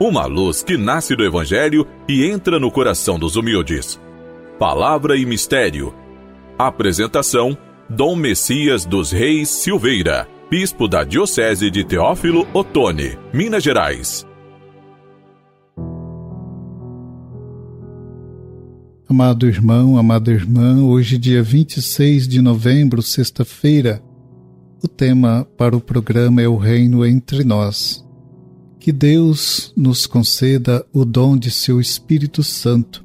uma luz que nasce do Evangelho e entra no coração dos humildes. Palavra e Mistério. Apresentação: Dom Messias dos Reis Silveira, Bispo da Diocese de Teófilo Otoni, Minas Gerais. Amado irmão, amada irmã, hoje, dia 26 de novembro, sexta-feira, o tema para o programa é o Reino entre nós. Que Deus nos conceda o dom de seu Espírito Santo,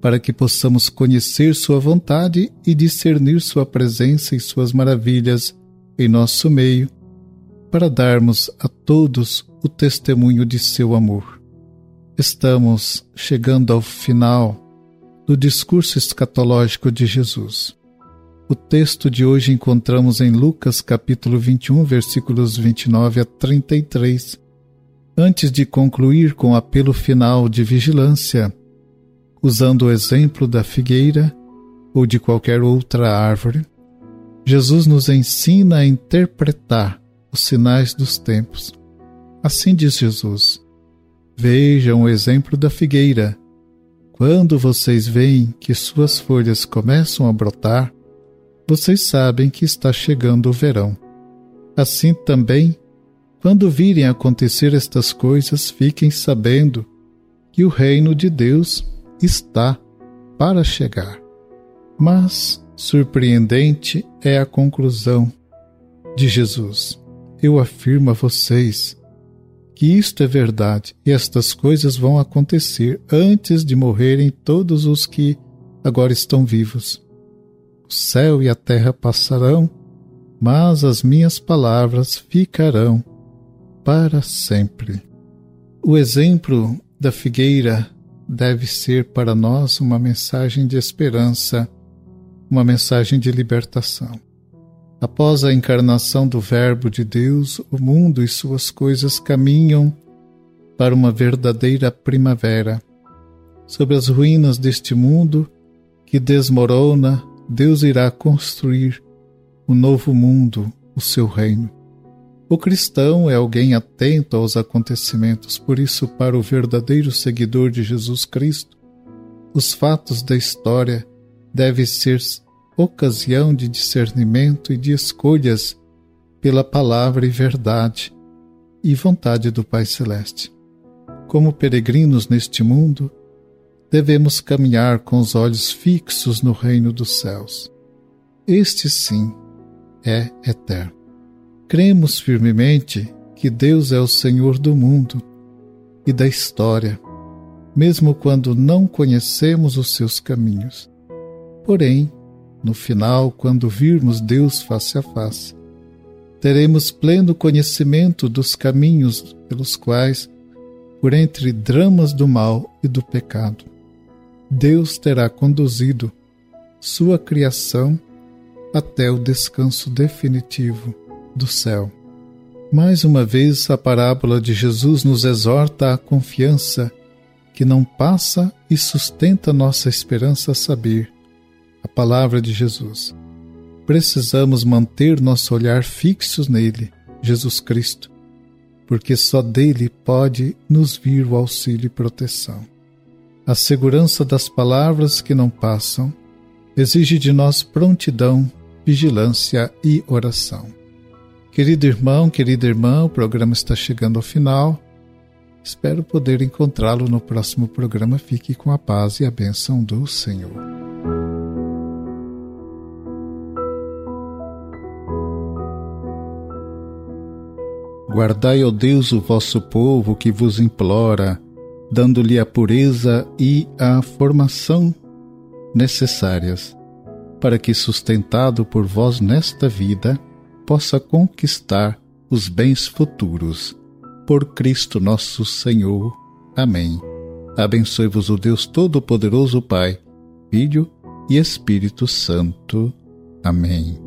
para que possamos conhecer Sua vontade e discernir Sua presença e Suas maravilhas em nosso meio, para darmos a todos o testemunho de seu amor. Estamos chegando ao final do discurso escatológico de Jesus. O texto de hoje encontramos em Lucas capítulo 21, versículos 29 a 33, Antes de concluir com apelo final de vigilância, usando o exemplo da figueira ou de qualquer outra árvore, Jesus nos ensina a interpretar os sinais dos tempos. Assim diz Jesus: Vejam o exemplo da figueira. Quando vocês veem que suas folhas começam a brotar, vocês sabem que está chegando o verão. Assim também quando virem acontecer estas coisas, fiquem sabendo que o reino de Deus está para chegar. Mas surpreendente é a conclusão de Jesus. Eu afirmo a vocês que isto é verdade e estas coisas vão acontecer antes de morrerem todos os que agora estão vivos. O céu e a terra passarão, mas as minhas palavras ficarão para sempre. O exemplo da figueira deve ser para nós uma mensagem de esperança, uma mensagem de libertação. Após a encarnação do Verbo de Deus, o mundo e suas coisas caminham para uma verdadeira primavera. Sobre as ruínas deste mundo que desmorona, Deus irá construir um novo mundo, o seu reino. O cristão é alguém atento aos acontecimentos, por isso, para o verdadeiro seguidor de Jesus Cristo, os fatos da história devem ser ocasião de discernimento e de escolhas pela palavra e verdade e vontade do Pai Celeste. Como peregrinos neste mundo, devemos caminhar com os olhos fixos no reino dos céus. Este sim é eterno. Cremos firmemente que Deus é o Senhor do mundo e da história, mesmo quando não conhecemos os seus caminhos. Porém, no final, quando virmos Deus face a face, teremos pleno conhecimento dos caminhos pelos quais, por entre dramas do mal e do pecado, Deus terá conduzido sua criação até o descanso definitivo do céu. Mais uma vez, a parábola de Jesus nos exorta à confiança que não passa e sustenta nossa esperança a saber a palavra de Jesus. Precisamos manter nosso olhar fixo nele, Jesus Cristo, porque só dele pode nos vir o auxílio e proteção. A segurança das palavras que não passam exige de nós prontidão, vigilância e oração. Querido irmão, querida irmã, o programa está chegando ao final. Espero poder encontrá-lo no próximo programa. Fique com a paz e a bênção do Senhor. Guardai, ó Deus, o vosso povo que vos implora, dando-lhe a pureza e a formação necessárias, para que, sustentado por vós nesta vida, possa conquistar os bens futuros. Por Cristo nosso Senhor. Amém. Abençoe-vos o Deus Todo-Poderoso, Pai, Filho e Espírito Santo. Amém.